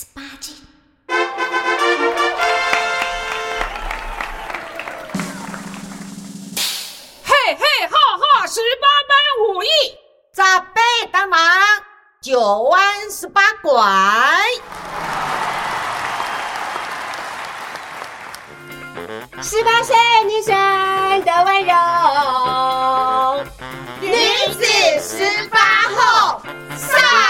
十八斤。嘿嘿哈哈，十八般武艺，十八当忙，九弯十八拐。十八岁女生的温柔，女子十八后上。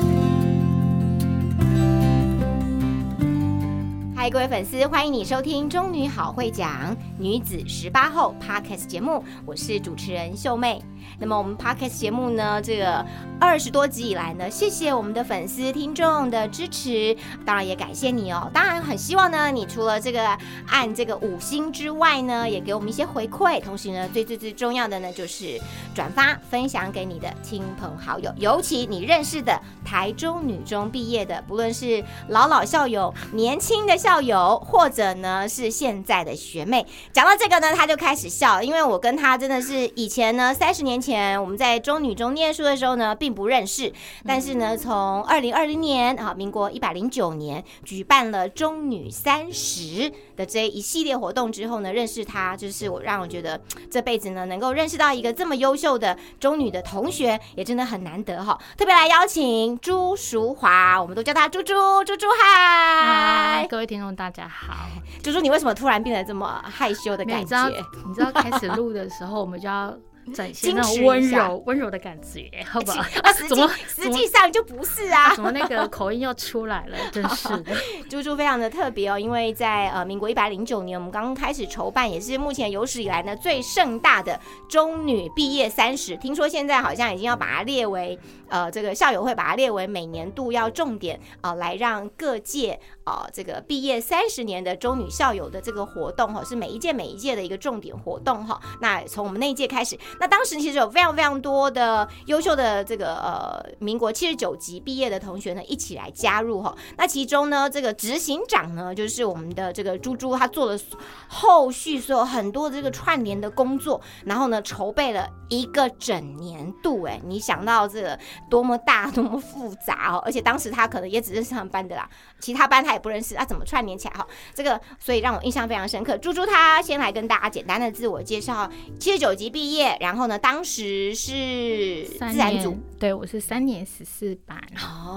各位粉丝，欢迎你收听《中女好会讲女子十八后》Podcast 节目，我是主持人秀妹。那么我们 Podcast 节目呢，这个二十多集以来呢，谢谢我们的粉丝听众的支持，当然也感谢你哦。当然很希望呢，你除了这个按这个五星之外呢，也给我们一些回馈。同时呢，最最最重要的呢，就是转发分享给你的亲朋好友，尤其你认识的台中女中毕业的，不论是老老校友、年轻的校友，或者呢是现在的学妹。讲到这个呢，他就开始笑，因为我跟他真的是以前呢三十年前。我们在中女中念书的时候呢，并不认识，但是呢，从二零二零年啊，民国一百零九年举办了中女三十的这一系列活动之后呢，认识他，就是我让我觉得这辈子呢能够认识到一个这么优秀的中女的同学，也真的很难得哈。特别来邀请朱淑华，我们都叫她猪猪，猪猪嗨，各位听众大家好，猪猪你为什么突然变得这么害羞的感觉？你知道开始录的时候，我们就要。展现那种 温柔温柔的感觉，好不好？怎么实际上就不是啊？怎么那个口音又出来了？真是的，猪猪非常的特别哦，因为在呃民国一百零九年，我们刚刚开始筹办，也是目前有史以来呢最盛大的中女毕业三十。听说现在好像已经要把它列为呃这个校友会把它列为每年度要重点啊，来让各界啊这个毕业三十年的中女校友的这个活动哈，是每一届每一届的一个重点活动哈。那从我们那一届开始。那当时其实有非常非常多的优秀的这个呃民国七十九级毕业的同学呢，一起来加入哈。那其中呢，这个执行长呢，就是我们的这个猪猪，他做了后续所有很多的这个串联的工作，然后呢，筹备了一个整年度。哎，你想到这个多么大，多么复杂哦！而且当时他可能也只是上班的啦，其他班他也不认识，他怎么串联起来哈？这个所以让我印象非常深刻。猪猪他先来跟大家简单的自我介绍，七十九级毕业。然后呢？当时是自然组，对我是三年十四班，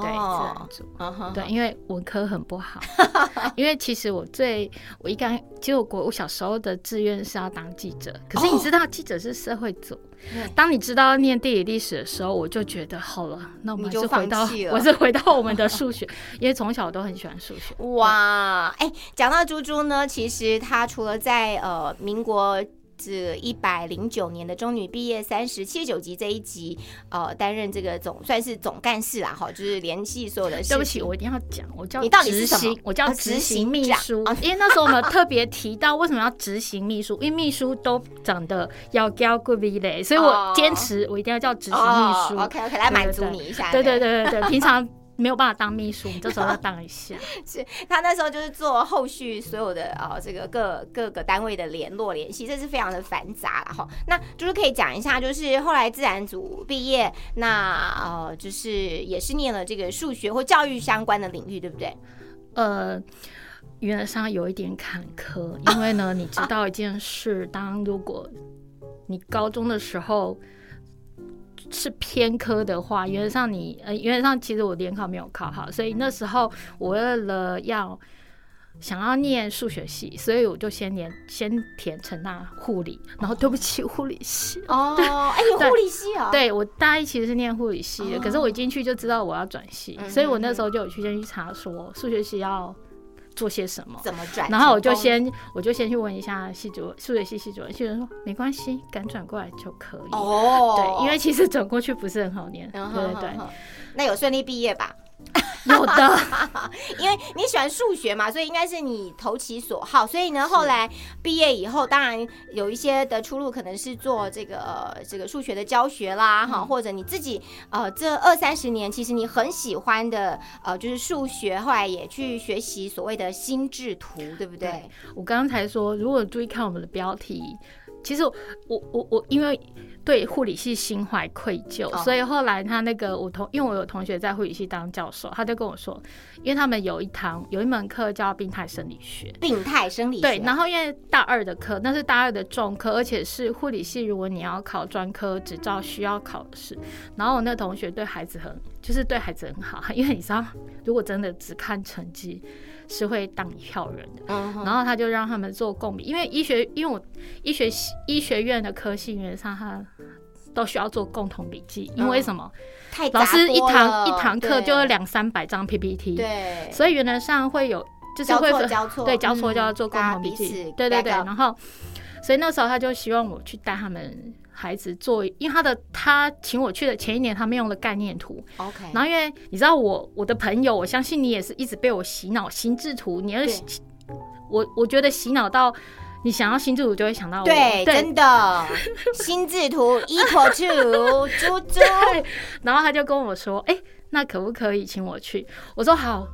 对自然组，对，因为文科很不好，因为其实我最我一刚，其实我我小时候的志愿是要当记者，可是你知道记者是社会组，当你知道念地理历史的时候，我就觉得好了，那我们就回到，我是回到我们的数学，因为从小都很喜欢数学。哇，哎，讲到猪猪呢，其实他除了在呃民国。是一百零九年的中女毕业三十七十九级这一集，呃，担任这个总算是总干事啦，哈，就是联系所有的。对不起，我一定要讲，我叫你到底是什么？我叫执行秘书。因为那时候我们特别提到为什么要执行秘书，因为秘书都长得要高贵一类，所以我坚持我一定要叫执行秘书。OK OK，来满足你一下。对对对对对，平常。没有办法当秘书，你这时候要当一下。是他那时候就是做后续所有的呃这个各各个单位的联络联系，这是非常的繁杂了哈。那就是可以讲一下，就是后来自然组毕业，那呃就是也是念了这个数学或教育相关的领域，对不对？呃，原则上有一点坎坷，因为呢，你知道一件事，当如果你高中的时候。是偏科的话，原则上你呃，原则上其实我联考没有考好，所以那时候我为了要想要念数学系，所以我就先填先填成那护理，然后对不起护理系 哦，哎有护理系啊，对我大一其实是念护理系的，可是我一进去就知道我要转系，所以我那时候就有去先去查说数学系要。做些什么？怎么转？然后我就先，我就先去问一下系主数学系系主任，系主任说没关系，敢转过来就可以。哦，对，因为其实转过去不是很好念。对对对，那有顺利毕业吧？有的，因为你喜欢数学嘛，所以应该是你投其所好。所以呢，后来毕业以后，当然有一些的出路，可能是做这个呃这个数学的教学啦，哈、或者你自己呃这二三十年，其实你很喜欢的呃就是数学，后来也去学习所谓的心智图，对不对？对我刚刚才说，如果注意看我们的标题，其实我我我我因为对护理系心怀愧疚，哦所以后来他那个我同，因为我有同学在护理系当教授，他就跟我说，因为他们有一堂有一门课叫病态生理学。病态生理学，对，然后因为大二的课，那是大二的重科，而且是护理系，如果你要考专科执照需要考试。然后我那同学对孩子很，就是对孩子很好，因为你知道，如果真的只看成绩，是会当一票人的。嗯，然后他就让他们做共笔，因为医学，因为我医学系医学院的科系原则上他都需要做共同笔记，因为什么？太老师一堂一堂课就有两三百张 PPT，，对，所以原则上会有就是会分错交错，对交错就要嗯。做共同笔记。对对对，然后所以那时候他就希望我去带他们孩子做，因为他的他请我去的前一年他们用了概念图，OK，然后因为你知道我我的朋友，我相信你也是一直被我洗脑心智图，你要我我觉得洗脑到你想要心智图就会想到我，对，真的，心智图 equal to 猪猪，然后他就跟我说，哎、那可不可以请我去？我说好。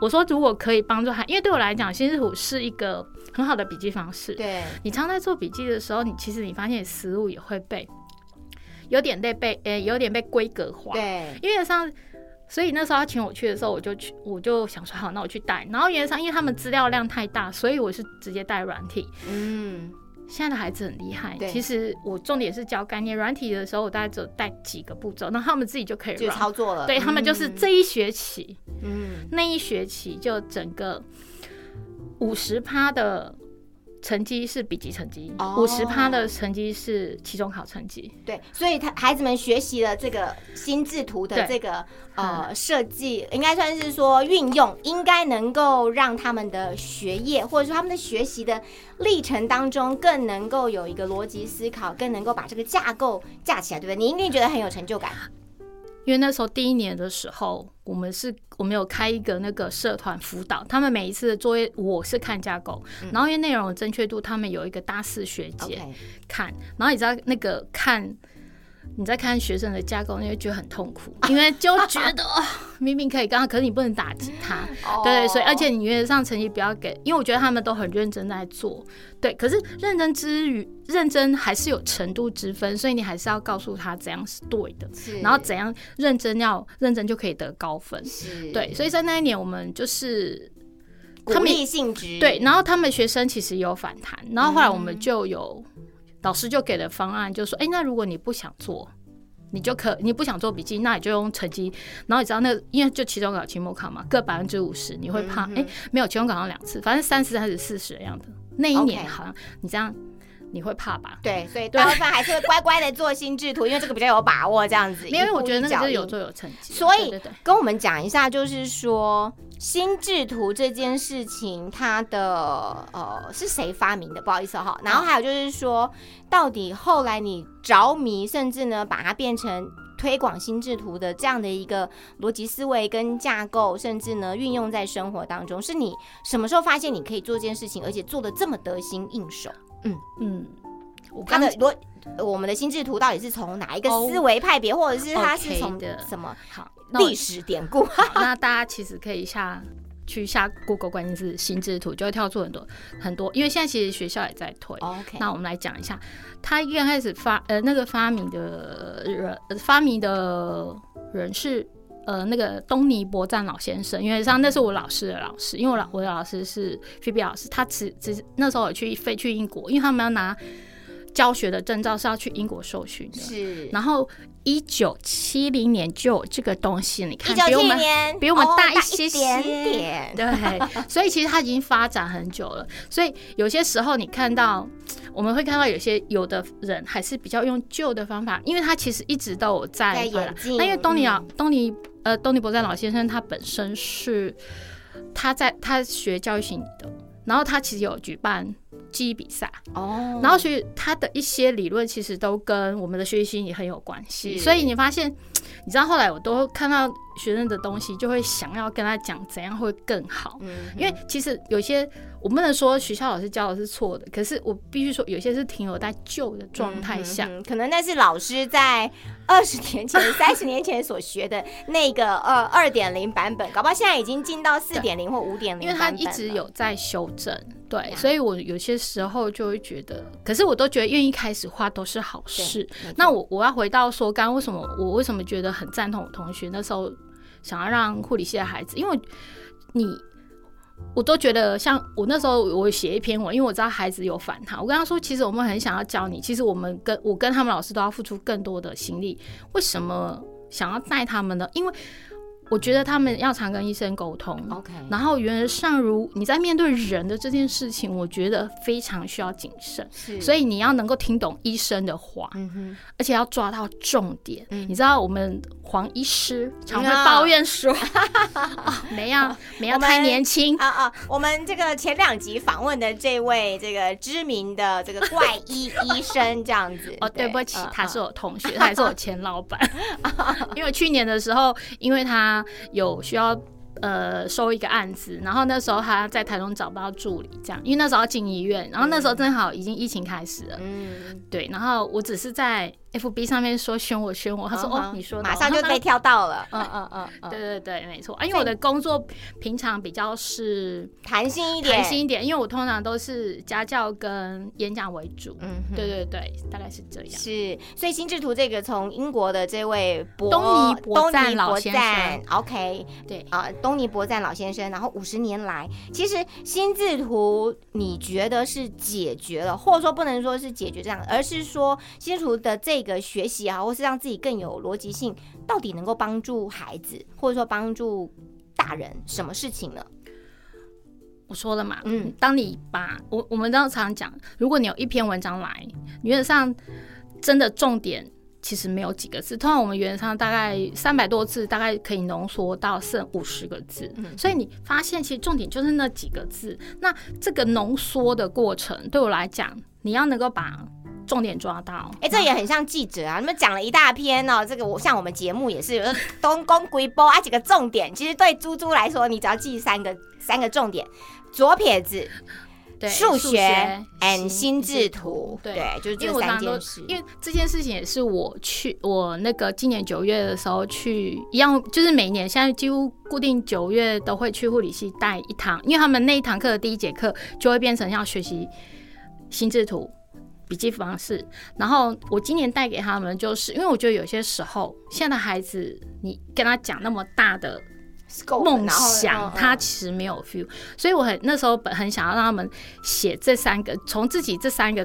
我说如果可以帮助他，因为对我来讲，心智图是一个很好的笔记方式。对，你常在做笔记的时候，你其实你发现你思路也会被有点被被呃、有点被规格化。对，因为上，所以那时候他请我去的时候，我就去，我就想说好，那我去带。然后原则上，因为他们资料量太大，所以我是直接带软体。嗯，现在的孩子很厉害对，其实我重点是教概念，软体的时候我大概只有带几个步骤，那他们自己就可以就 run 操作了，对他们就是嗯这一学期，嗯，那一学期就整个五十趴的成绩是笔记成绩，哦五十趴的成绩是期中考成绩。对，所以他孩子们学习了这个心智图的这个呃设计，应该算是说运用，应该能够让他们的学业或者说他们的学习的历程当中，更能够有一个逻辑思考，更能够把这个架构架起来，对不对？你一定觉得很有成就感。因为那时候第一年的时候，我们是我们有开一个那个社团辅导，他们每一次的作业我是看架构，然后因为内容的正确度，他们有一个大四学姐看，然后你知道那个看。你在看学生的架构，你会觉得很痛苦，因为就觉得 哦，明明可以刚刚，可是你不能打击他，对对，所以而且你原则上成绩不要给，因为我觉得他们都很认真在做，对。可是认真之余，认真还是有程度之分，所以你还是要告诉他怎样是对的，然后怎样认真要认真就可以得高分，是。对。所以在那一年我们就是鼓他们励性质，对，然后他们学生其实有反弹，然后后来我嗯们就有、老师就给了方案，就说，哎、那如果你不想做。你就可你不想做笔记，那你就用成绩。然后你知道那个，因为就期中考、期末考嘛，各百分之五十，你会怕哎、没有期中考上两次，反正三十还是四十的样子。那一年好像你这样你会怕吧？对，所以大部分还是会乖乖的做心智图，因为这个比较有把握，这样子。因为我觉得那个就是有做有成绩啊，所以对对对跟我们讲一下，就是说心智图这件事情，它的呃是谁发明的？不好意思哈。然后还有就是说，到底后来你着迷，甚至呢把它变成。推广心智图的这样的一个逻辑思维跟架构，甚至呢运用在生活当中，是你什么时候发现你可以做这件事情，而且做的这么得心应手？嗯，我刚它的逻，我们的心智图到底是从哪一个思维派别，或者是它是从的什么好，历史典故？那大家其实可以下去下 Google 关键字心智图，就会跳出很多很多，因为现在其实学校也在推。OK，那我们来讲一下，他一开始发呃那个发明的人，呃发明的人是呃那个东尼伯赞老先生，因为像那是我老师的老师，因为我老我的老师是菲比老师，他只只那时候有去飞去英国，因为他们要拿教学的证照是要去英国受训的。是然后一九七零年就有这个东西，你看比我们，比我们哦大一些点些点。对，所以其实它已经发展很久了。所以有些时候你看到，我们会看到有些有的人还是比较用旧的方法，因为他其实一直都有在在发展演进那因为东尼老嗯东尼呃东尼伯赞老先生他本身是他在他学教育系的，然后他其实有举办记忆比赛，哦，然后所以他的一些理论其实都跟我们的学习心理很有关系，所以你发现，你知道后来我都看到学生的东西，就会想要跟他讲怎样会更好。嗯因为其实有些我不能说学校老师教的是错的，可是我必须说有些是停留在旧的状态下。嗯可能那是老师在二十年前、三十年前所学的那个呃二点零版本，搞不好现在已经进到四点零或五点零，因为他一直有在修正，对，呀所以我有些时候就会觉得，可是我都觉得愿意开始画都是好事。那我我要回到说，刚刚为什么我为什么觉得很赞同我同学那时候想要让护理系的孩子，因为你。我都觉得，像我那时候，我写一篇文，因为我知道孩子有反弹。我跟他说，其实我们很想要教你，其实我们跟我跟他们老师都要付出更多的心力。为什么想要带他们呢？因为我觉得他们要常跟医生沟通，OK，然后原而上如你在面对人的这件事情，我觉得非常需要谨慎，是所以你要能够听懂医生的话，嗯，而且要抓到重点。嗯你知道我们黄医师常会抱怨说，哦，没要 没要太年轻。啊啊！我们这个前两集访问的这位这个知名的这个怪医医生，这样子 哦，对不起嗯，他是我同学，他也是我前老板。因为去年的时候，因为他有需要呃收一个案子，然后那时候他在台中找不到助理，这样，因为那时候要进医院，然后那时候正好已经疫情开始了，嗯，对，然后我只是在 FB 上面说选我选我，他说、嗯哦，你说马上就被。挑到了，嗯嗯嗯嗯，对对对，没错。啊，因为我的工作平常比较是弹性一点，弹性一点，因为我通常都是家教跟演讲为主。嗯，对对对，大概是这样。是，所以心智图这个从英国的这位博东尼博东尼博赞老先生，OK，对。啊，东尼博赞老先生，然后五十年来，其实心智图你觉得是解决了，或者说不能说是解决这样，而是说心智图的这个学习啊，或是让自己更有逻辑性，到底能够帮助孩子，或者说帮助大人什么事情呢？我说了嘛，嗯嗯，当你把我我们都常常讲，如果你有一篇文章来，原则上真的重点其实没有几个字，通常我们原则上大概三百多字，大概可以浓缩到剩五十个字，嗯所以你发现其实重点就是那几个字。那这个浓缩的过程对我来讲，你要能够把重点抓到，哎、这也很像记者啊！你们讲了一大篇哦，这个我像我们节目也是有东宫归波啊几个重点。其实对猪猪来说，你只要记三个三个重点：左撇子、对数学 and 心心智图。对对，就是这三件事。因为这件事情也是我去我那个今年九月的时候去一样，就是每年现在几乎固定九月都会去护理系带一堂，因为他们那一堂课的第一节课就会变成要学习心智图。笔记方式，然后我今年带给他们，就是因为我觉得有些时候，现在的孩子，你跟他讲那么大的梦想，嗯他其实没有 feel，所以我很那时候本很想要让他们写这三个，从自己这三个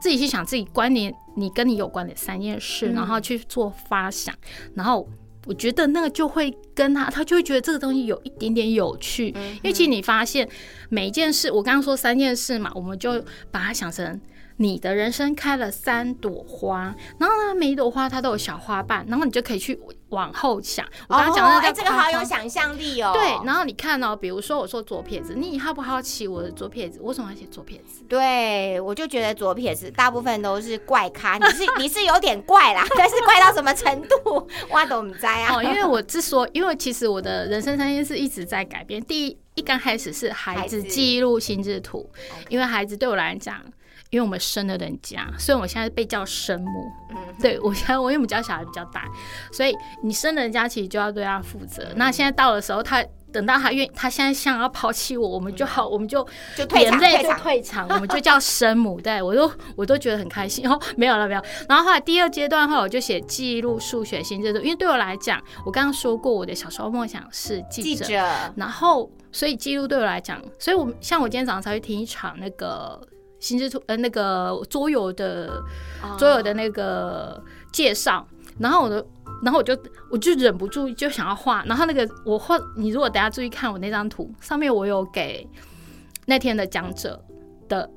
自己去想自己关联你跟你有关的三件事，嗯然后去做发想，然后我觉得那个就会跟他，他就会觉得这个东西有一点点有趣，嗯。因为其实你发现每一件事，我刚刚说三件事嘛，我们就把它想成。你的人生开了三朵花，然后呢，每一朵花它都有小花瓣，然后你就可以去往后想。我刚刚讲的哦哎、这个好有想象力哦。对，然后你看哦，比如说我说左撇子，你好不好奇我的左撇子？为什么要写左撇子？对，我就觉得左撇子大部分都是怪咖，你是 你是有点怪啦，但是怪到什么程度，我都不知啊。哦，因为我之所以，因为其实我的人生三件事一直在改变。第一，一刚开始是孩子记录心智图，因为孩子对我来讲。因为我们生了人家，所以我现在被叫生母。嗯对我现在我因为我们家小孩比较大，所以你生了人家其实就要对他负责。那现在到的时候，他等到他愿，他现在想要抛弃我，我们就好，我们就就退场，眼泪就退场。我们就叫生母。对 我都我都觉得很开心。哦，没有了没有。然后后来第二阶段的话，我就写记录数学新制度，因为对我来讲，我刚刚说过我的小时候梦想是记者，记者，然后所以记录对我来讲，所以我像我今天早上才会听一场那个。心智图呃，那个桌游的桌游的那个介绍，然后我的，然后我就我就忍不住就想要画，然后那个我画，你如果等下注意看我那张图，上面我有给那天的讲者的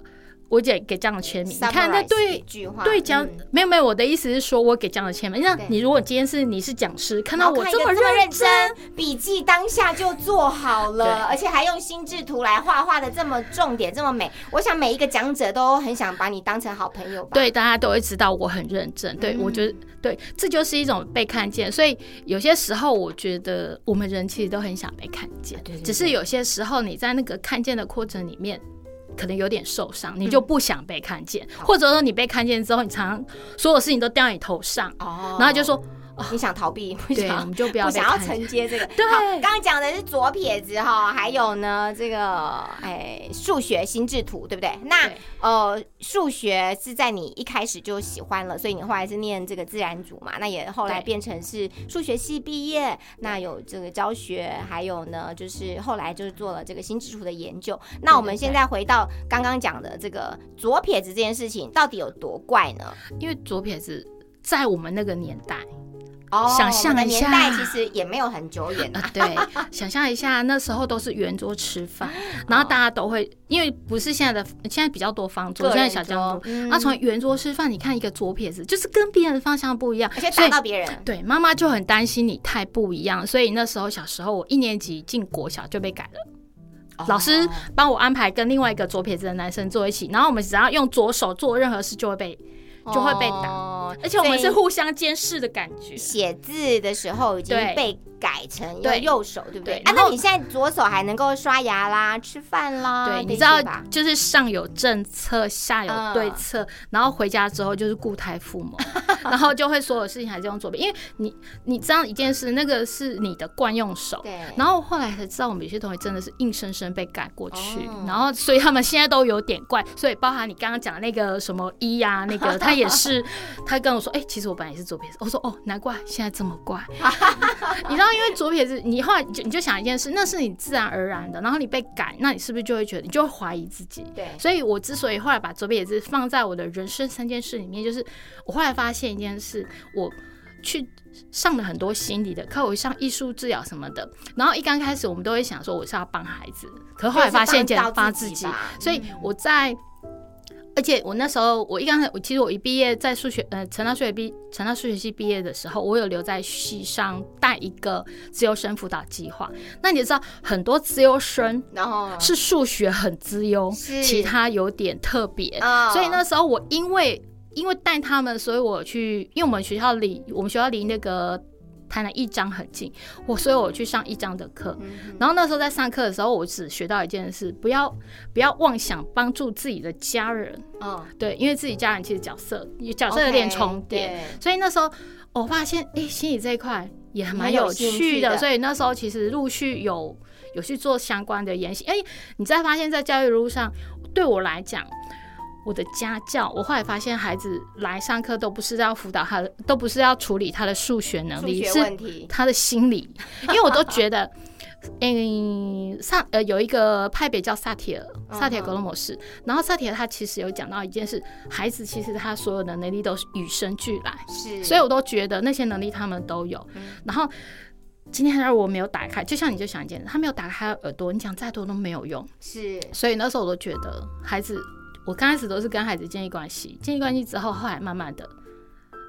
我姐给这样的签名，你看那对对讲、嗯没有没有，我的意思是说，我给这样的签名。那对你如果今天是你是讲师，看到我这么认真，笔记当下就做好了，而且还用心智图来画画的这么重点这么美，我想每一个讲者都很想把你当成好朋友吧。对，大家都会知道我很认真。对、嗯我觉得，对，这就是一种被看见。所以有些时候，我觉得我们人其实都很想被看见，对对只是有些时候你在那个看见的过程里面。可能有点受伤，你就不想被看见，或者说你被看见之后，你常常所有事情都掉你头上，哦。然后就说你想逃避，不对，我想们就不要不想要承接这个。对刚刚讲的是左撇子哈，还有呢这个哎数学心智图，对不对？那对呃数学是在你一开始就喜欢了，所以你后来是念这个自然组嘛，那也后来变成是数学系毕业，那有这个教学，还有呢就是后来就是做了这个心智图的研究。那我们现在回到刚刚讲的这个左撇子这件事情，到底有多怪呢？因为左撇子在我们那个年代，哦想象的一下。年代其实也没有很久远啊。啊，对，想象一下，那时候都是圆桌吃饭，然后大家都会，因为不是现在的，现在比较多方桌，现在小江那从圆桌吃饭，你看一个左撇子，就是跟别人的方向不一样，而且打到别人。对妈妈就很担心你太不一样，所以那时候小时候我一年级进国小就被改了。老师哦帮我安排跟另外一个左撇子的男生坐一起，然后我们只要用左手做任何事就会被，就会被打哦而且我们是互相监视的感觉。写字的时候已经被改成用对右手，对不对？对啊，那你现在左手还能够刷牙啦、吃饭啦，对，你知道？就是上有政策，下有对嗯策，然后回家之后就是固态父母，然后就会所有事情还是用左边，因为你你知道一件事，那个是你的惯用手。对，然后后来才知道，我们有些同学真的是硬生生被改过去，哦然后所以他们现在都有点怪，所以包含你刚刚讲的那个什么一呀、那个 他也是，他跟我说，哎、其实我本来也是左撇子，我说哦，难怪现在这么怪，你知道，因为左撇子，你后来你就你就想一件事，那是你自然而然的，然后你被改，那你是不是就会觉得你就会怀疑自己？对，所以我之所以后来把左撇子放在我的人生三件事里面，就是我后来发现一件事，我去上了很多心理的课，我上艺术治疗什么的。然后一刚开始我们都会想说我是要帮孩子，可是后来发现简就是帮帮自己，所以我在。而且我那时候，我一刚才，我其实我一毕业在数学，呃，成大数学毕，成大数学系毕业的时候，我有留在系上带一个自由生辅导计划。那你知道，很多自由生然后是数学很资优，其他有点特别，哦。所以那时候我因为因为带他们，所以我去，因为我们学校离我们学校离那个台南一章很近，我所以我去上一章的课。嗯然后那时候在上课的时候，我只学到一件事：不要不要妄想帮助自己的家人，嗯，对，因为自己家人其实角色角色有点重叠所以那时候我发现，哎、心理这一块也蛮蛮有趣的，所以那时候其实陆续有有去做相关的研习。哎、你再发现，在教育路上，对我来讲。我的家教，我后来发现孩子来上课都不是要辅导他的，都不是要处理他的数学能数力，学是他的心理，因为我都觉得，嗯，萨呃有一个派别叫萨提尔，萨提尔格罗模式，然后萨提尔他其实有讲到一件事，孩子其实他所有的能力都是与生俱来，是，所以我都觉得那些能力他们都有，然后。今天他如果没有打开，就像你就想一件事，他没有打开耳朵，你讲再多都没有用。是。所以那时候我都觉得孩子，我刚开始都是跟孩子建立关系，建立关系之后，后来慢慢的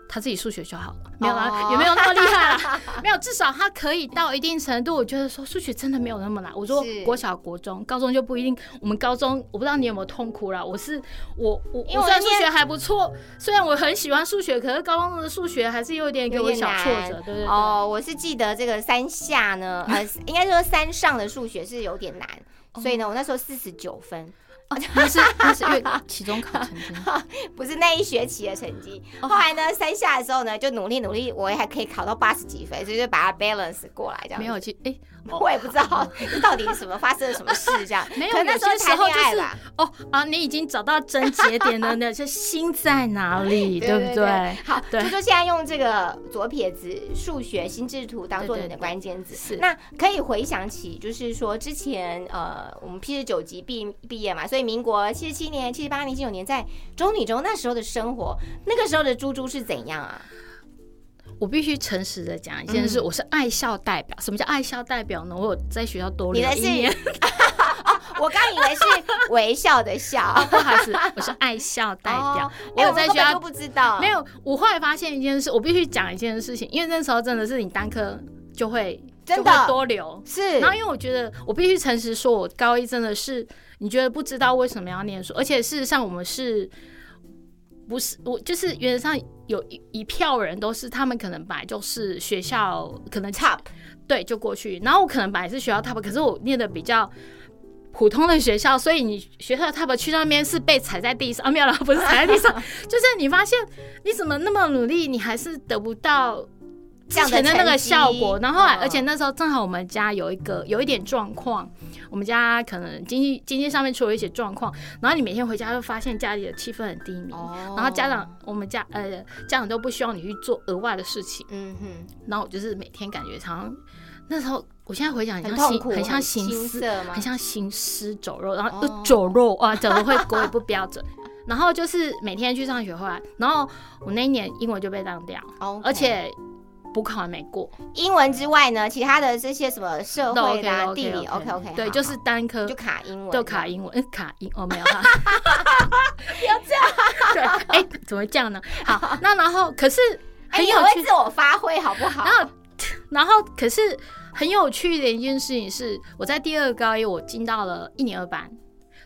他自己数学就好了，没有也没有那么厉害啦，没有，至少他可以到一定程度。我觉得说数学真的没有那么难。我说国小、国中、高中就不一定。我们高中我不知道你有没有痛苦啦，我是我我我我虽然数学还不错，虽然我很喜欢数学，可是高中的数学还是有点给我小挫折，对对对。哦，我是记得这个三下呢，呃，应该说三上的数学是有点难，所以呢，我那时候四十九分，哦那是 那是因为期中考成绩。不是那一学期的成绩。后来呢，三下的时候呢，就努力努力，我还可以考到八十几分，所以就把它 balance 过来这样。没有，，其哎、我也不知道到底什么发生了什么事这样。没有，那时候谈候就是恋爱吧。哦啊，你已经找到症结点了那，这心在哪里，对不对？好，对就说现在用这个左撇子数学心智图当做你的关键字，是那可以回想起，就是说之前呃，我们 P 十九级毕毕业嘛，所以民国七十七年、七十八年、七九年在中女中那时候的生活，那个时候的猪猪是怎样啊？我必须诚实的讲一件事，嗯我是爱校代表。什么叫爱校代表呢？我有在学校多留一年，我 我刚以为是微笑的笑，不好意思，我是爱笑代表。我有在学校不知道，没有，我后来发现一件事，我必须讲一件事情，因为那时候真的是你单科就会真的多留。是，然后，因为我觉得我必须诚实说，我高一真的是你觉得不知道为什么要念书，而且事实上我们是不是我就是原则上有一一票人都是他们可能本来就是学校可能 top 对就过去，然后我可能本来是学校 top，可是我念的比较。普通的学校，所以你学校的 top 去那边是被踩在地上，啊、没有了，不是踩在地上，就是你发现你怎么那么努力，你还是得不到之前的那个效果。然后后来，嗯而且那时候正好我们家有一个有一点状况，我们家可能经济经济上面出了一些状况，然后你每天回家就发现家里的气氛很低迷，哦。然后家长我们家呃家长都不希望你去做额外的事情，嗯哼，然后我就是每天感觉常常那时候，我现在回想很很像行痛苦，很像行尸？很像行尸走肉，然后走肉哇，怎么会国语不标准？然后就是每天去上学回来，然后我那一年英文就被当掉，哦，而且补考还没过，英文之外呢，其他的这些什么社都会 OK 地理，OK OK，对，就是单科就卡英文，就卡英文，嗯，卡英哦没有哈，不要这样，对，哎，怎么会这样呢？好，那然后可是哎，很有趣我发挥，好不好？然后然后可是很有趣的一件事情是，我在第二高一我进到了一年二班。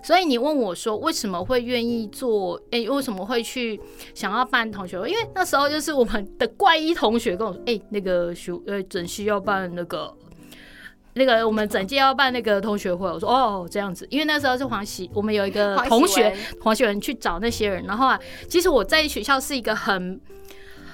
所以你问我说为什么会愿意做？诶、为什么会去想要办同学会？因为那时候就是我们的怪医同学跟我说，诶、那个需呃整需要办那个那个我们整届要办那个同学会。我说哦这样子，因为那时候是黄喜，我们有一个 同学黄喜文去找那些人，然后啊，其实我在学校是一个很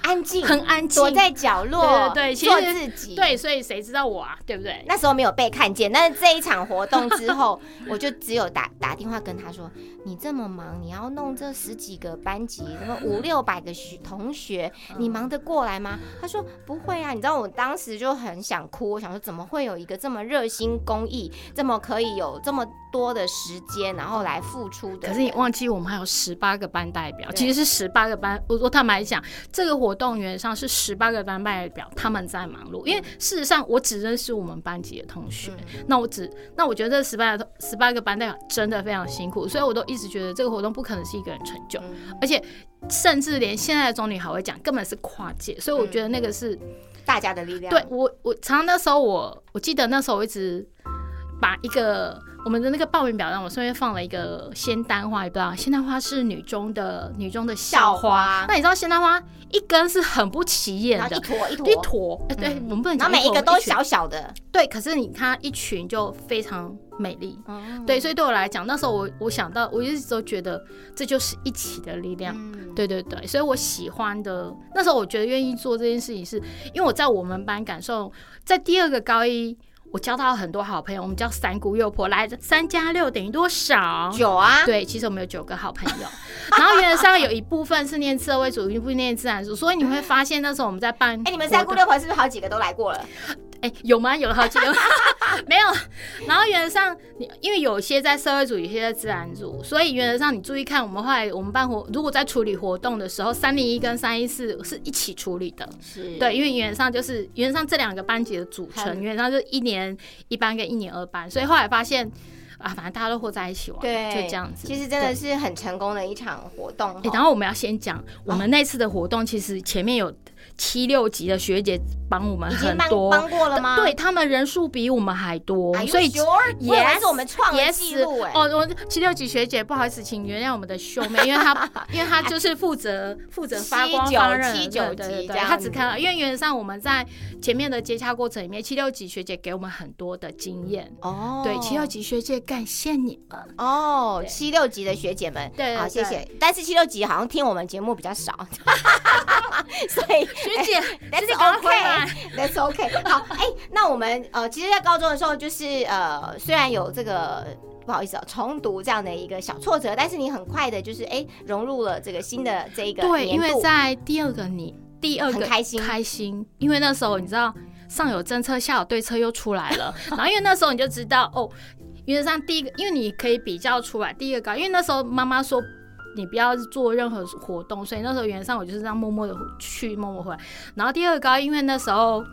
安静，很安静躲在角落，对对对其做自己，对，所以谁知道我啊，对不对？那时候没有被看见，但是这一场活动之后，我就只有打打电话跟他说：“你这么忙，你要弄这十几个班级，什么五六百个学同学，你忙得过来吗？”他说：“不会啊。”你知道我当时就很想哭，我想说怎么会有一个这么热心公益，这么可以有这么多的时间，然后来付出的？可是你忘记我们还有十八个班代表，其实是十八个班。我我坦白讲，这个活动员上是十八个班代表他们在忙碌，因为事实上我只认识我们班级的同学，那我只那我觉得这十八个十八个班代表真的非常辛苦，所以我都一直觉得这个活动不可能是一个人成就，嗯。而且甚至连现在的中女还会讲，根本是跨界，所以我觉得那个是。大家的力量，对我，我常常那时候我我记得那时候我一直把一个我们的那个报名表上我顺便放了一个仙丹花，你不知道仙丹花是女中的女中的校校花，那你知道仙丹花一根是很不起眼的。一。坨一坨一坨，哎、对，嗯我们不能然后讲坨。每一个都小小的，对，可是你看一群就非常美丽，嗯对，所以对我来讲，那时候我我想到，我一直都觉得这就是一起的力量，嗯。对对对，所以我喜欢的那时候，我觉得愿意做这件事情是，因为我在我们班感受，在第二个高一，我交到很多好朋友，我们叫三姑六婆，来三加六等于多少？九啊，对，其实我们有九个好朋友，然后原则上有一部分是念社会主义，一部分念自然组，所以你会发现那时候我们在办，哎、你们三姑六婆是不是好几个都来过了？哎、有吗？有了好几个，没有。然后原则上，你因为有些在社会组，有些在自然组，所以原则上你注意看，我们后来我们办活，如果在处理活动的时候，三零一跟三一四是一起处理的。是对，因为原则上就是原则上这两个班级的组成，原则上就是一年一班跟一年二班，所以后来发现啊，反正大家都和在一起玩，对，就这样子。其实真的是很成功的一场活动欸哦。然后我们要先讲，我们那次的活动其实前面有七六级的学姐帮我们已经多，帮过了吗？对他们人数比我们还多所以 Yes，是我们创了 yes 记录哎。哦，我七六级学姐，不好意思，请原谅我们的兄妹，因为她 因为她就是负责负责发光七九发热，七九对对对对，级这样子她只看到，因为原则上我们在前面的接洽过程里面，七六级学姐给我们很多的经验。哦对，七六级学姐，感谢你们。哦，七六级的学姐们，好，对对对谢谢。但是七六级好像听我们节目比较少，所以学姐，That's OK，That's OK。好，哎、那我们呃，其实，在高中的时候，就是呃，虽然有这个不好意思啊、重读这样的一个小挫折，但是你很快的，就是哎、融入了这个新的这一个对，因为在第二个你第二个很开心开心，因为那时候你知道上有政策，下有对策又出来了，然后因为那时候你就知道哦，原则上第一个，因为你可以比较出来第一个高，因为那时候妈妈说。你不要做任何活动，所以那时候原则上我就是这样默默的去，默默回来。然后第二个高，因为那时候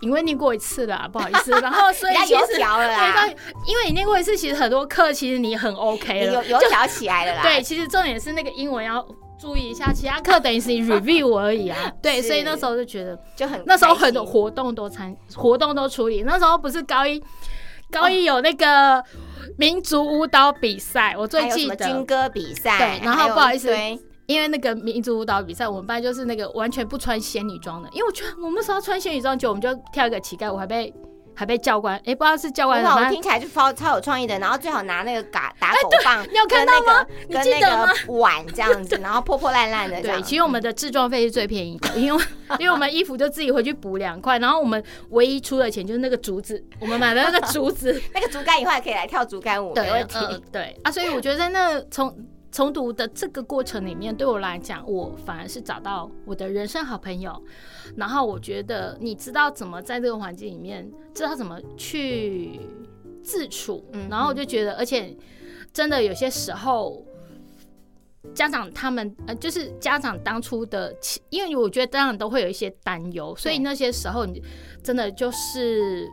因为念过一次了，不好意思，然后所以比较油其实条了啦。对，但因为你念过一次，其实很多课其实你很 OK 了，有有调起来了啦。对，其实重点是那个英文要注意一下，其他课等于是你 review 而已啊。对，所以那时候就觉得，就很那时候很多活动都参，活动都处理。那时候不是高一，高一有那个 民族舞蹈比赛，我最记得军。歌比赛，对然后不好意思因为那个民族舞蹈比赛，我们班就是那个完全不穿仙女装的，因为我觉得我们那时候穿仙女装，就我们就跳一个乞丐，我还被还被教官，哎、不知道是教官很好，什么，听起来就超超有创意的。然后最好拿那个打 打狗棒，你有看到吗你跟记得吗那个碗这样子，然后破破烂烂的。对，其实我们的制装费是最便宜的，因为因为我们衣服就自己回去补两块，然后我们唯一出的钱就是那个竹子，我们买的那个竹子，那个竹竿以后还可以来跳竹竿舞，没问题。呃对啊，所以我觉得在那重重读的这个过程里面，对我来讲，我反而是找到我的人生好朋友。然后我觉得你知道怎么在这个环境里面，知道怎么去自处，嗯然后我就觉得，而且真的有些时候。家长他们呃，就是家长当初的，因为我觉得当然都会有一些担忧，所以那些时候你真的就是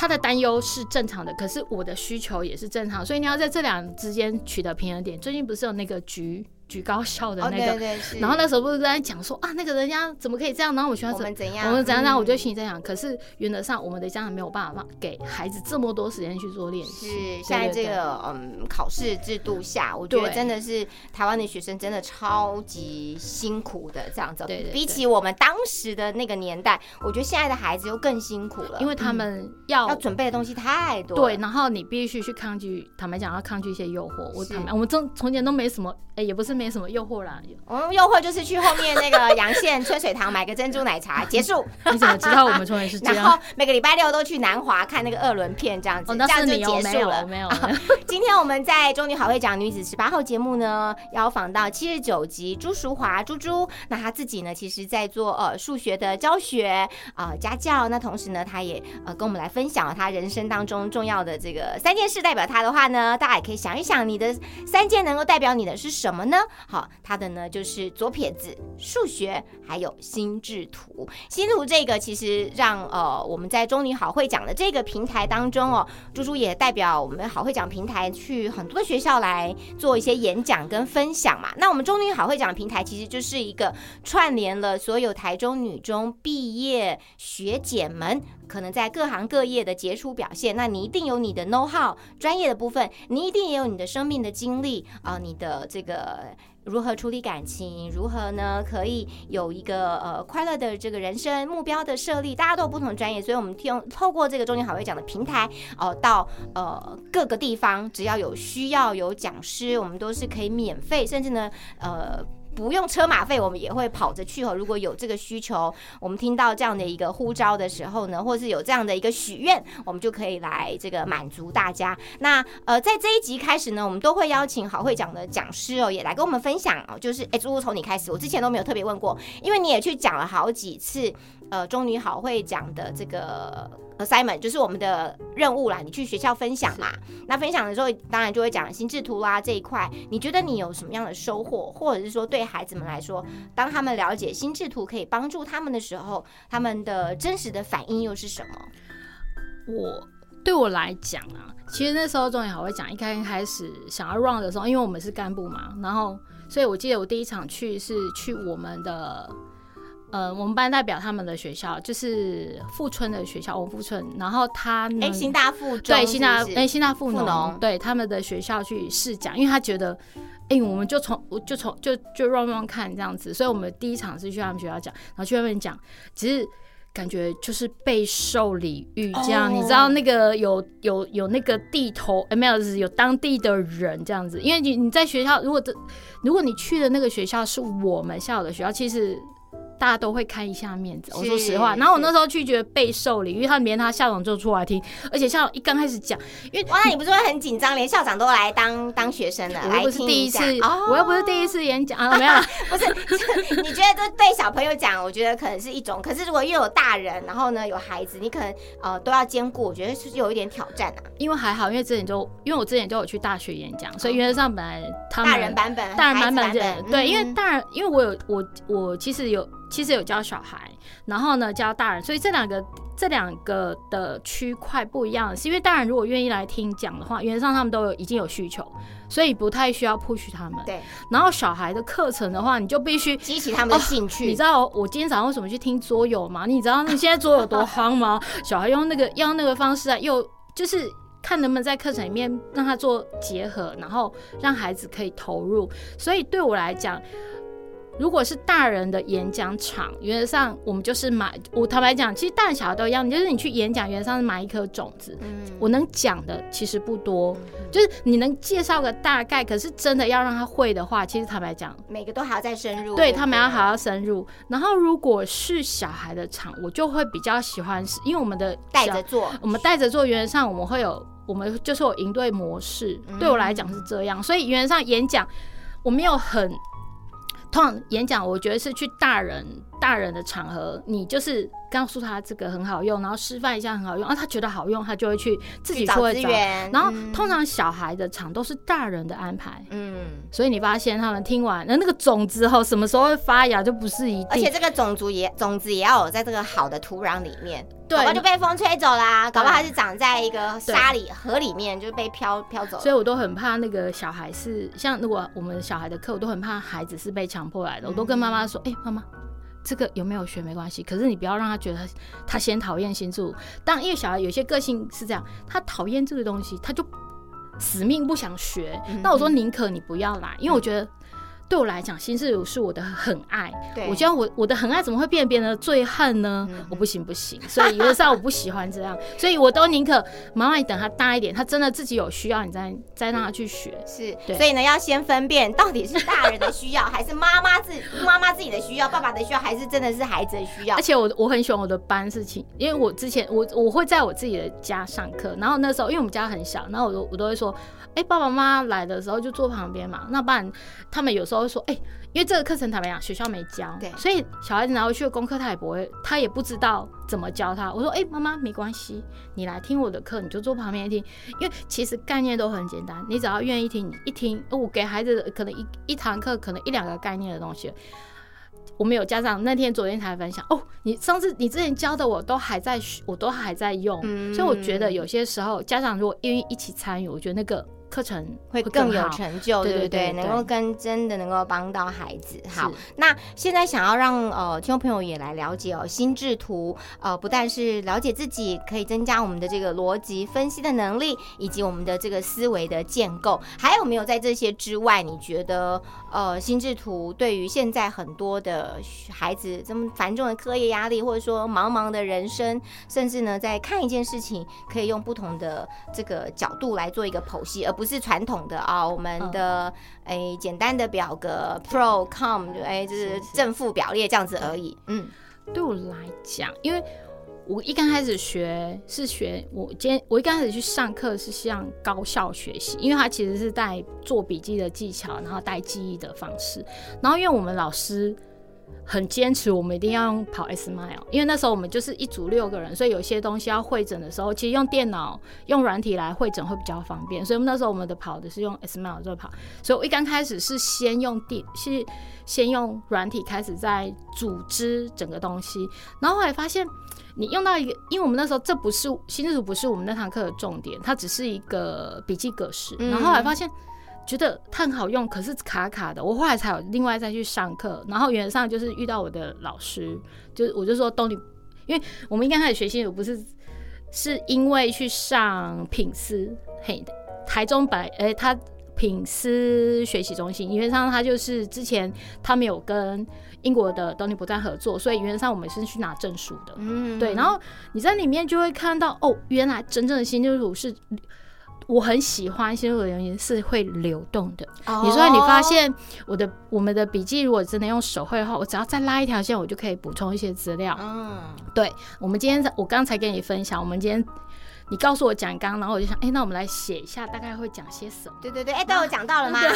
他的担忧是正常的，可是我的需求也是正常，所以你要在这两之间取得平衡点。最近不是有那个局举高校的哦，那个，对对。然后那时候不是在讲说啊，那个人家怎么可以这样，然后我学校我怎们怎样？我们怎样怎样，嗯我就心里在想，可是原则上我们的家长没有办法给孩子这么多时间去做练习。是现在这个嗯考试制度下，我觉得真的是台湾的学生真的超级辛苦的这样子。对对对比起我们当时的那个年代，我觉得现在的孩子又更辛苦了，因为他嗯们要、要准备的东西太多。对，，然后你必须去抗拒，坦白讲要抗拒一些诱惑。我坦白，我们从从前都没什么，哎、也不是没什么诱惑啦。我们诱惑就是去后面那个阳县春水堂买个珍珠奶茶结束，你怎么知道我们从前是这样 然后？每个礼拜六都去南华看那个二轮片这样子，哦，那这样就结束了。没有，没有。今天我们在中女好会讲女子十八号节目呢，邀访到七十九集朱淑华猪猪。那她自己呢，其实在做呃数学的教学啊、呃家教。那同时呢，她也呃跟我们来分享了她人生当中重要的这个三件事。代表她的话呢，大家也可以想一想，你的三件能够代表你的是什么呢？好，她的呢就是左撇子、数学，还有心智图。心智图这个其实让呃我们在中女好会讲的这个平台当中哦，猪猪也代表我们好会讲平台去很多的学校来做一些演讲跟分享嘛。那我们中女好会讲平台其实就是一个串联了所有台中女中毕业学姐们。可能在各行各业的杰出表现，那你一定有你的 know how 专业的部分，你一定也有你的生命的经历啊、你的这个如何处理感情，如何呢可以有一个呃快乐的这个人生目标的设立，大家都有不同的专业，所以我们用透过这个中年好会讲的平台哦、到呃各个地方，只要有需要有讲师，我们都是可以免费，甚至呢呃。不用车马费，我们也会跑着去哦。如果有这个需求，我们听到这样的一个呼召的时候呢，或是有这样的一个许愿，我们就可以来这个满足大家。那呃，在这一集开始呢，我们都会邀请好会讲的讲师哦，也来跟我们分享哦。就是哎，猪猪从你开始，我之前都没有特别问过，因为你也去讲了好几次，呃，中女好会讲的这个 assignment，就是我们的任务啦。你去学校分享嘛，那分享的时候，当然就会讲心智图啦这一块。你觉得你有什么样的收获，或者是说对孩子们来说，当他们了解心智图可以帮助他们的时候，他们的真实的反应又是什么？我对我来讲啊，其实那时候中年好会讲，一开开始想要 run 的时候，因为我们是干部嘛，然后所以我记得我第一场去是去我们的。呃，我们班代表他们的学校就是富春的学校，我富春，然后他呢，哎、新大附中对新大哎新大附农对他们的学校去试讲，因为他觉得，哎、我们就从我就从就就 run run 看这样子，所以我们第一场是去他们学校讲，然后去外面讲，只是感觉就是备受礼遇这样，哦你知道那个有有有那个地头，哎、没有，就是有当地的人这样子，因为你你在学校，如果这如果你去的那个学校是我们校的学校，其实。大家都会看一下面子，我说实话。然后我那时候去觉得备受礼，因为他连他校长就出来听，而且校长一刚开始讲，因为哇，那你不是会很紧张，连校长都来当当学生了，我又不是第一次，哦、我又不是第一次演讲啊，没有，不是，你觉得这对小朋友讲，我觉得可能是一种，可是如果又有大人，然后呢有孩子，你可能呃都要兼顾，我觉得是有一点挑战啊。因为还好，因为之前就因为我之前就有去大学演讲，所以原则上本来他们大人版本，大人版本对，因为嗯。大人，因为我有我我其实有其实有教小孩，然后呢教大人，所以这两个这两个的区块不一样，是因为大人如果愿意来听讲的话，原则上他们都有已经有需求，所以不太需要 push 他们。对，然后小孩的课程的话，你就必须激起他们的兴趣。你知道我今天早上为什么去听桌游吗？你知道你现在桌游多夯吗？小孩用那个用那个方式啊，又就是看能不能在课程里面让他做结合，然后让孩子可以投入。所以对我来讲。如果是大人的演讲场，原则上我们就是买。我坦白讲，其实大人小孩都一样，就是你去演讲，原则上是买一颗种子。嗯，我能讲的其实不多，就是你能介绍个大概，可是真的要让他会的话，其实坦白讲，每个都还要再深入。对他们要还要深入。然后如果是小孩的场，我就会比较喜欢，是因为我们的带着做，我们带着做，原则上我们会有，我们就是有营队模式。对我来讲是这样，所以原则上演讲我没有很。通常演讲，我觉得是去大人大人的场合，你就是告诉他这个很好用，然后示范一下很好用，啊，他觉得好用，他就会去自己找资源。然后通常小孩的场都是大人的安排，嗯，所以你发现他们听完，那那个种子后什么时候会发芽就不是一定，而且这个种族也种子也要有在这个好的土壤里面。对，就被风吹走啦，搞不好它是长在一个沙里、河里面，就被飘飘走。所以我都很怕那个小孩是像如果我们小孩的课，我都很怕孩子是被强迫来的。我都跟妈妈说：“哎，妈妈，这个有没有学没关系，可是你不要让他觉得他先讨厌新住。当因为小孩有些个性是这样，他讨厌这个东西，他就死命不想学。那我说宁可你不要来，因为我觉得。”对我来讲，新事物是我的很爱。我觉得我我的很爱怎么会变别人的最恨呢？我不行不行，所以有的时候我不喜欢这样，所以我都宁可妈妈你等他大一点，他真的自己有需要，你再再让他去学。是，所以呢，要先分辨到底是大人的需要，还是妈妈自妈妈自己的需要，爸爸的需要，还是真的是孩子的需要。而且我我很喜欢我的班事情，因为我之前我我会在我自己的家上课，然后那时候因为我们家很小，然后我都我都会说。哎，爸爸妈妈来的时候就坐旁边嘛。那不然他们有时候会说，哎，因为这个课程怎么样？学校没教，对，所以小孩子拿回去的功课他也不会，他也不知道怎么教他。我说，哎，妈妈没关系，你来听我的课，你就坐旁边听，因为其实概念都很简单，你只要愿意听，你一听，我给孩子可能一一堂课可能一两个概念的东西。我们有家长那天昨天才分享，哦，你上次你之前教的我都还在，我都还在用，所以我觉得有些时候家长如果愿意一起参与，我觉得那个。课程会更有成就，对对对？能够跟真的能够帮到孩子。好，那现在想要让呃听众朋友也来了解哦，心智图呃不但是了解自己，可以增加我们的这个逻辑分析的能力，以及我们的这个思维的建构。还有没有在这些之外，你觉得呃心智图对于现在很多的孩子这么繁重的课业压力，或者说茫茫的人生，甚至呢在看一件事情，可以用不同的这个角度来做一个剖析，而不是传统的啊，我们的诶简单的表格 pro com 哎，就是正负表列这样子而已。嗯，对我来讲，因为我一刚开始学是学我今天我一刚开始去上课是向高效学习，因为它其实是带做笔记的技巧，然后带记忆的方式，然后因为我们老师。很坚持，我们一定要用跑 Smile，因为那时候我们就是一组六个人，所以有些东西要会诊的时候，其实用电脑、用软体来会诊会比较方便。所以那时候我们的跑的是用 Smile 在跑，所以我一刚开始是先用电，是先用软体开始在组织整个东西，然后后来发现你用到一个，因为我们那时候这不是新字图，不是我们那堂课的重点，它只是一个笔记格式，然后后来发现。觉得它很好用，可是卡卡的。我后来才有另外再去上课，然后原则上就是遇到我的老师，就我就说东尼，因为我们一刚开始学习，我不是是因为去上品思嘿台中白诶，他品思学习中心，原则上他就是之前他们有跟英国的东尼不赞合作，所以原则上我们是去拿证书的，嗯，对。然后你在里面就会看到哦，原来真正的新基础是。我很喜欢新入的原因是会流动的。你说你发现我的我们的笔记如果真的用手绘的话，我只要再拉一条线，我就可以补充一些资料。嗯，对。我们今天我刚才跟你分享，我们今天。你告诉我讲纲，然后我就想，哎，那我们来写一下，大概会讲些什么？对对对，哎，都有讲到了吗？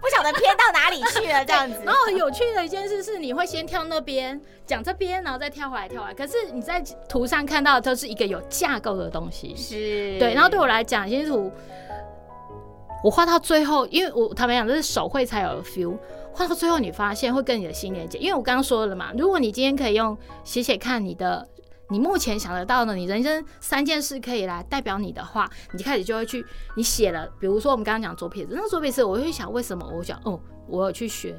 不晓得偏到哪里去了，这样子。然后很有趣的一件事是，你会先跳那边讲这边，然后再跳回来跳回来。可是你在图上看到的都是一个有架构的东西，是对。然后对我来讲，其实图我画到最后，因为我坦白讲，这是手绘才有 feel。画到最后，你发现会跟你的心连接，因为我刚刚说了嘛，如果你今天可以用写写看你的，你目前想得到的，你人生三件事可以来代表你的话，你开始就会去，你写了，比如说我们刚刚讲左撇子，那左撇子我会想为什么？我想哦，我有去学，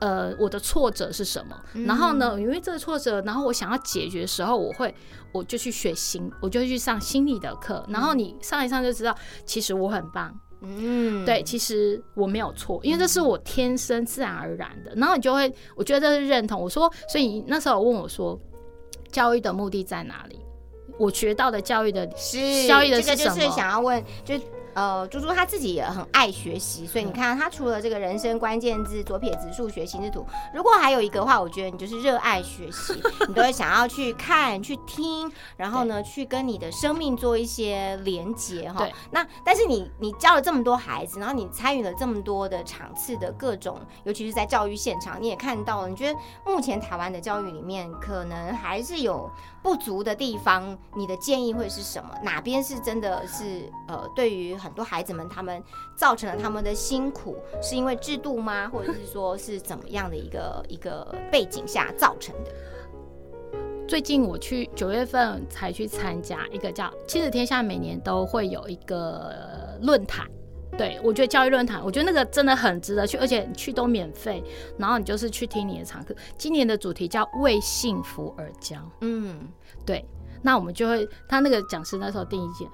呃，我的挫折是什么？然后呢，因为这个挫折，然后我想要解决的时候，我会我就去学心，我就去上心理的课，然后你上一上就知道，其实我很棒。嗯，对，其实我没有错，因为这是我天生自然而然的。然后你就会，我觉得这是认同。我说，所以你那时候问我说，教育的目的在哪里？我学到的教育的是教育的这个就是是什么想要问，就呃，猪猪他自己也很爱学习，所以你看他除了这个人生关键字左撇子、数学、心智图，如果还有一个话，我觉得你就是热爱学习，你都会想要去看、去听，然后呢，去跟你的生命做一些连接哈。那但是你你教了这么多孩子，然后你参与了这么多的场次的各种，尤其是在教育现场，你也看到了，你觉得目前台湾的教育里面可能还是有不足的地方，你的建议会是什么？哪边是真的是呃，对于很多孩子们他们造成了他们的辛苦，是因为制度吗？或者是说是怎么样的一个 一个背景下造成的？最近我去九月份才去参加一个叫“亲子天下”，每年都会有一个论坛。对我觉得教育论坛，我觉得那个真的很值得去，而且去都免费。然后你就是去听你的常课。今年的主题叫“为幸福而教嗯，”。对，那我们就会，他那个讲师那时候定义解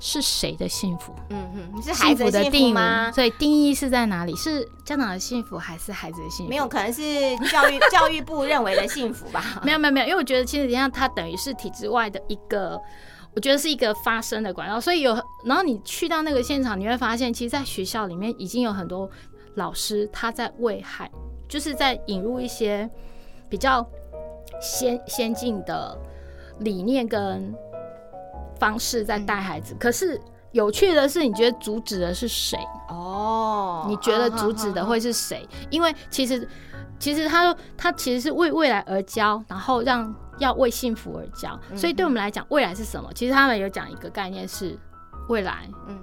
是谁的幸福？嗯哼，是孩子的幸定义福吗？所以定义是在哪里？是家长的幸福还是孩子的幸福？没有，可能是教育 教育部认为的幸福吧。没有没有没有，因为我觉得亲子天下它等于是体制外的一个，我觉得是一个发声的管道，所以有，然后你去到那个现场，你会发现，其实，在学校里面已经有很多老师他在为害，就是在引入一些比较先先进的理念跟方式在带孩子，可是。有趣的是，你觉得阻止的是谁？哦，你觉得阻止的会是谁？因为其实，其实他他其实是为未来而教，然后让要为幸福而教。所以对我们来讲，未来是什么？其实他们有讲一个概念是未来，嗯，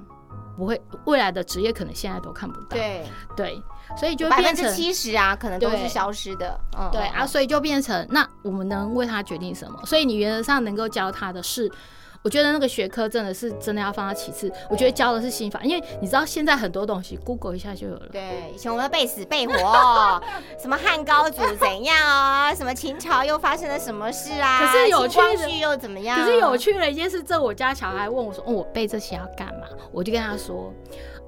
不会未来的职业可能现在都看不到。对，对，所以就百分之七十啊，可能都是消失的。嗯，对啊，嗯，所以就变成那我们能为他决定什么？所以你原则上能够教他的是。我觉得那个学科真的是真的要放到其次，我觉得教的是心法，因为你知道现在很多东西 Google 一下就有了。对，以前我们背死背活，什么汉高祖怎样啊，什么秦朝又发生了什么事啊？可是有趣又怎么样？可是有趣的一件事，这我家小孩问我说：“哦，我背这些要干嘛？”我就跟他说：“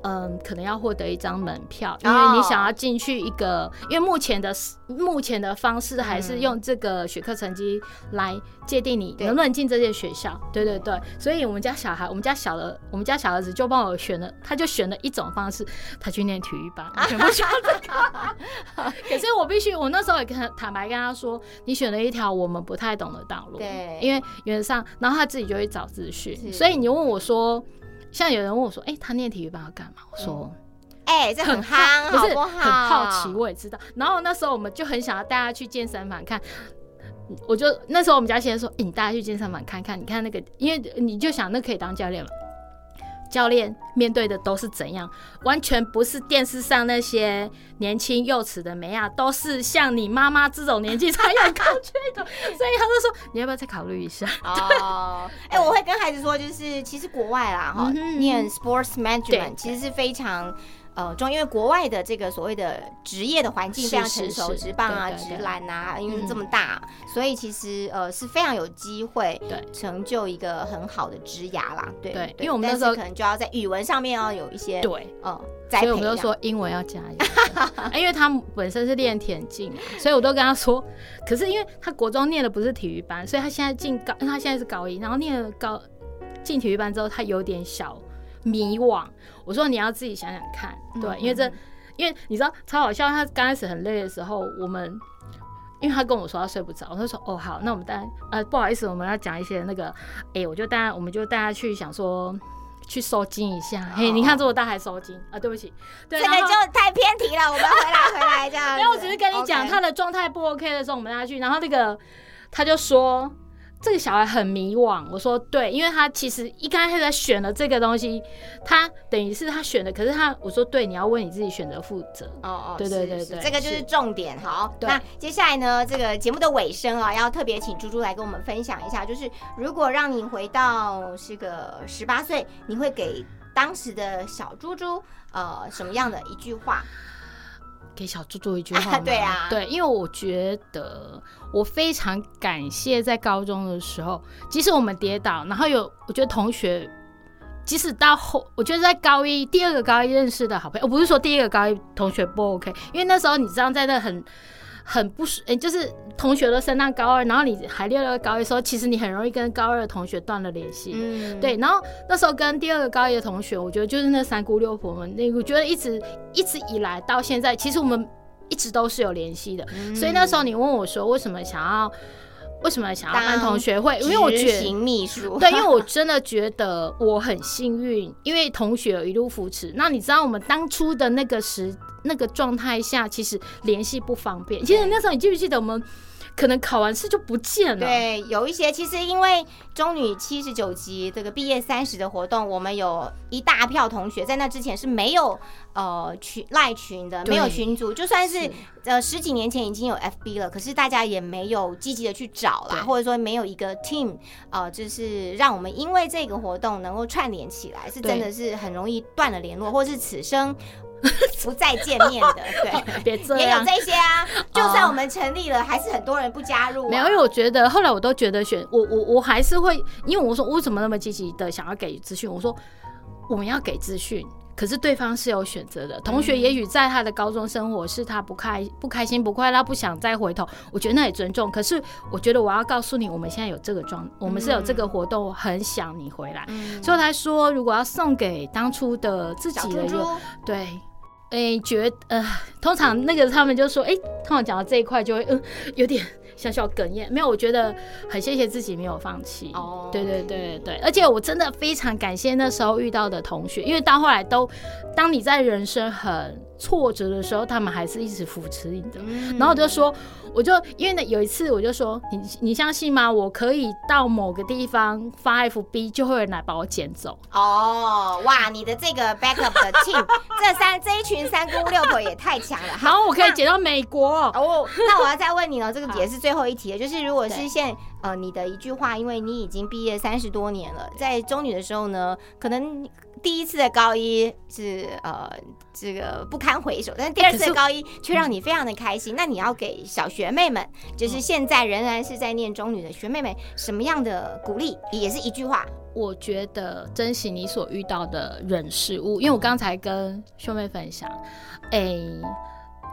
嗯，可能要获得一张门票，因为你想要进去一个，因为目前的目前的方式还是用这个学科成绩来界定你能不能进这些学校。对对对，所以我们家小孩，我们家小的，我们家小儿子就帮我选了，他就选了一种方式，他去念体育班，我全部选这个。可是我必须，我那时候也跟他坦白跟他说，你选了一条我们不太懂的道路，对。因为原则上，然后他自己就会找资讯，所以你问我说，像有人问我说，哎、他念体育班要干嘛？我说。哎，这很憨，不是好不好？很好奇，我也知道。然后那时候我们就很想要带他去健身房看，我就那时候我们家先生说，欸你带他去健身房看看，你看那个，因为你就想那可以当教练嘛。教练面对的都是怎样？完全不是电视上那些年轻幼齿的美亚，都是像你妈妈这种年纪才有空去的。所以他就说，你要不要再考虑一下？哦，哎、我会跟孩子说，就是其实国外啦，哈、嗯念 sports management 其实是非常。呃，中，因为国外的这个所谓的职业的环境非常成熟，是是是直棒啊、对对对直篮啊，因为嗯这么大，所以其实呃是非常有机会对成就一个很好的职涯啦。对对因为我们那时候可能就要在语文上面要有一些对，嗯栽培所以我们就说英文要加油，啊因为他本身是练田径，所以我都跟他说，可是因为他国中念的不是体育班，所以他现在进高，他现在是高一，然后念了高进体育班之后，他有点小迷惘。我说你要自己想想看，对，嗯因为这，因为你知道超好笑，他刚开始很累的时候，我们。因为他跟我说他睡不着，我就说哦好，那我们带呃不好意思，我们要讲一些那个，哎、我就带我们就带他去想说去收金一下，嘿，你看这么大还收金啊，对不起，对，这个就太偏题了，我们回来回来这样子。没有，我只是跟你讲他的状态不 OK 的时候，我们带他去，然后那个他就说，这个小孩很迷惘。我说对，因为他其实一开始在选了这个东西，他等于是他选的，可是他我说对，你要为你自己选择负责。哦哦，对对对对是这个就是是重点。好，那接下来呢，这个节目的尾声啊，要特别请猪猪来跟我们分享一下，就是如果让你回到这个十八岁，你会给当时的小猪猪呃什么样的一句话？给小猪猪一句话 吗对啊对，因为我觉得我非常感谢在高中的时候，即使我们跌倒，然后有我觉得同学，即使到后，我觉得在高一第二个高一认识的好朋友，我不是说第一个高一同学不 OK，因为那时候你知道在那很。很不舒，哎、就是同学都升到高二，然后你还六到高一的时候，其实你很容易跟高二的同学断了联系。嗯，对，然后那时候跟第二个高一的同学，我觉得就是那三姑六婆们，那我觉得一直一直以来到现在，其实我们一直都是有联系的。嗯所以那时候你问我说，为什么想要为什么想要办当同学会？因为我觉得。秘书，对，因为我真的觉得我很幸运，因为同学一路扶持。那你知道我们当初的那个时那个状态下，其实联系不方便。其实那时候你记不记得我们可能考完试就不见了？对，有一些其实因为中女七十九级这个毕业三十的活动，我们有一大票同学在那之前是没有呃群赖群的，没有群组，就算是是。呃十几年前已经有 FB 了，可是大家也没有积极的去找啦，或者说没有一个 team 呃，就是让我们因为这个活动能够串联起来，是真的是很容易断了联络，或是此生 不再见面的，对。别这也有。这些啊，就算我们成立了，还是很多人不加入、啊。没有，因为我觉得后来我都觉得选我我我还是会，因为我说为什么那么积极的想要给资讯，我说我们要给资讯。可是对方是有选择的，同学也许在他的高中生活是他不开不开心不快乐，不想再回头，我觉得那也尊重。可是我觉得我要告诉你，我们现在有这个状，我们是有这个活动，很想你回来，嗯所以他说如果要送给当初的自己的一个猪猪，对，诶、觉呃，通常那个他们就说，诶、通常讲到这一块就会，嗯、有点小小哽咽。没有，我觉得很谢谢自己没有放弃。哦对对对对，而且我真的非常感谢那时候遇到的同学，因为到后来都，当你在人生很挫折的时候，他们还是一直扶持你的。嗯然后我就说，我就因为呢有一次我就说，你你相信吗？我可以到某个地方发 FB，就会有人来把我捡走。哦，哇，你的这个 backup 的 team，这三这一群三姑六婆也太强了。好然后我可以捡到美国。哦，那我要再问你了，这个也是最后一题了，就是如果是对现呃你的一句话，因为你已经毕业三十多年了，在中女的时候呢，可能第一次的高一是呃这个不堪回首，但是第二次的高一却让你非常的开心。那你要给小学妹们，就是现在仍然是在念中女的学妹们，什么样的鼓励？也是一句话，我觉得珍惜你所遇到的人事物，因为我刚才跟兄妹分享，哎、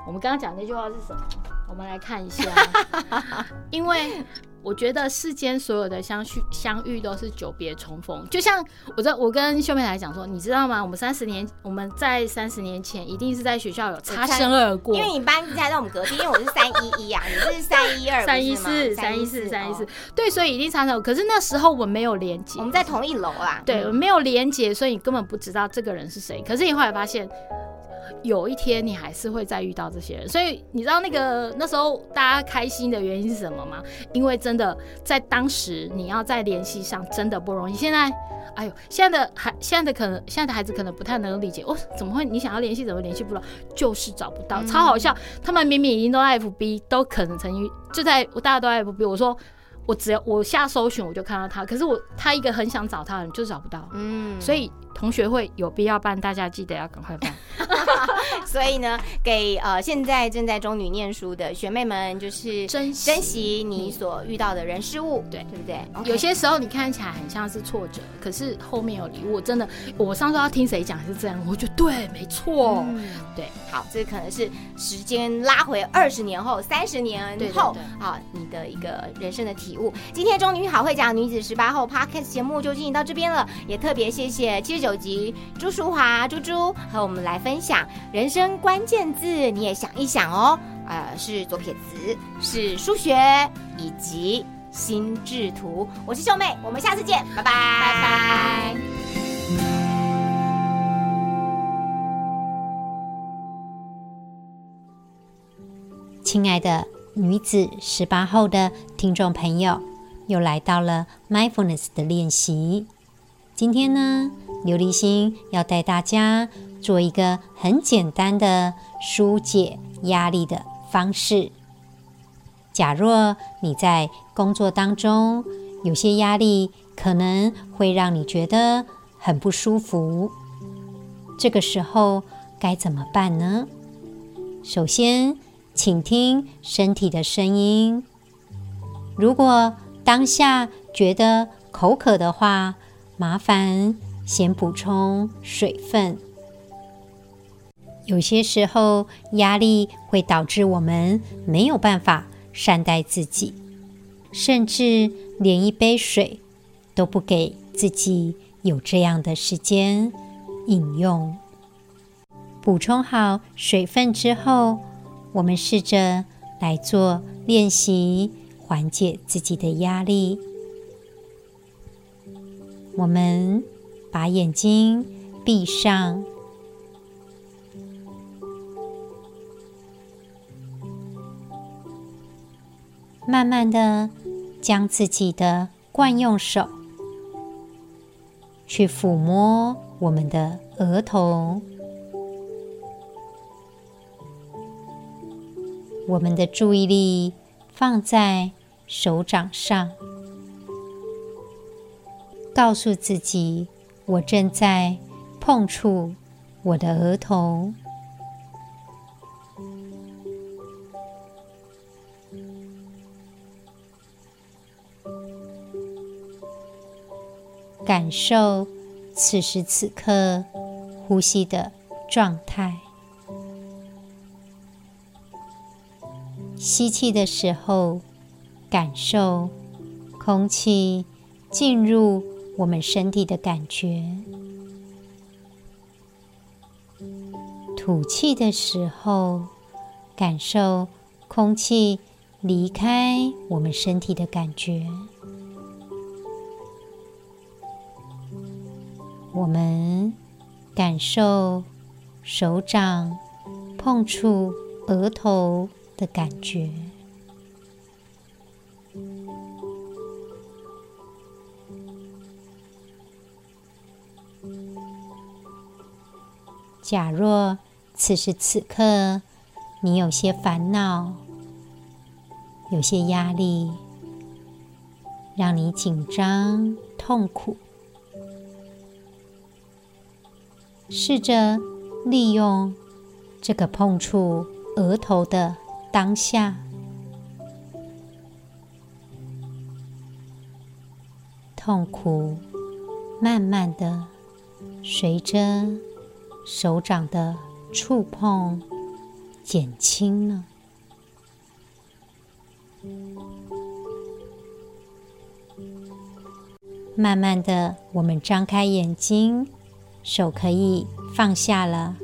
我们刚刚讲那句话是什么？我们来看一下，因为我觉得世间所有的相遇相遇都是久别重逢，就像我在我跟秀妹来讲说，你知道吗？我们三十年我们在三十年前一定是在学校有擦身而过，因为你班在在我们隔壁，因为我是三一一啊，你是三一二，三一四、三一四、三一四哦，对，所以一定擦身而过。可是那时候我们没有连接，我们在同一楼啦。对，我没有连接，所以你根本不知道这个人是谁。可是你后来发现，有一天你还是会再遇到这些人。所以你知道那个那时候大家开心的原因是什么吗？因为真的在当时你要再联系上真的不容易。现在，哎呦，现在的孩现在的可能现在的孩子可能不太能理解，哦，怎么会你想要联系怎么联系不到，就是找不到，超好笑。他们明明已经都在 FB，都可能曾经就在大家都在 FB，我说。我只要我下搜寻，我就看到他。可是我他一个很想找他的人，就找不到。嗯，所以同学会有必要办，大家记得要赶快办。所以呢，给呃现在正在中女念书的学妹们，就是珍惜珍惜你所遇到的人事物，对对不对？有些时候你看起来很像是挫折，可是后面有礼物。真的，我上次要听谁讲是这样，我觉得对，没错。嗯对，好，这可能是时间拉回二十年后、三十年后对啊，你的一个人生的体悟。今天中女好会讲女子十八后 Podcast 节目就进行到这边了，也特别谢谢七十九集朱淑华猪猪和我们来分享人生关键字，你也想一想哦，呃，是左撇子，是数学以及心智图。我是秀妹，我们下次见，拜拜，拜拜。亲爱的女子十八后的听众朋友，又来到了 mindfulness 的练习。今天呢，琉璃心要带大家做一个很简单的疏解压力的方式。假若你在工作当中有些压力，可能会让你觉得很不舒服，这个时候该怎么办呢？首先，请听身体的声音。如果当下觉得口渴的话，麻烦先补充水分。有些时候压力会导致我们没有办法善待自己，甚至连一杯水都不给自己有这样的时间饮用。补充好水分之后，我们试着来做练习。缓解自己的压力。我们把眼睛闭上，慢慢的将自己的惯用手去抚摸我们的额头，我们的注意力放在。手掌上，告诉自己：我正在碰触我的额头，感受此时此刻呼吸的状态。吸气的时候。感受空气进入我们身体的感觉，吐气的时候，感受空气离开我们身体的感觉。我们感受手掌碰触额头的感觉。假若此时此刻你有些烦恼，有些压力，让你紧张、痛苦，试着利用这个碰触额头的当下，痛苦慢慢的随着。手掌的触碰减轻了，慢慢的，我们张开眼睛，手可以放下了。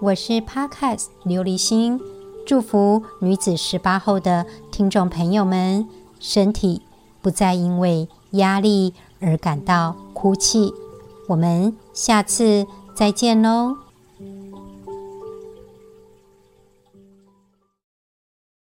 我是 Podcast 琉璃心，祝福女子十八后的听众朋友们，身体不再因为压力而感到哭泣。我们下次。再见喽。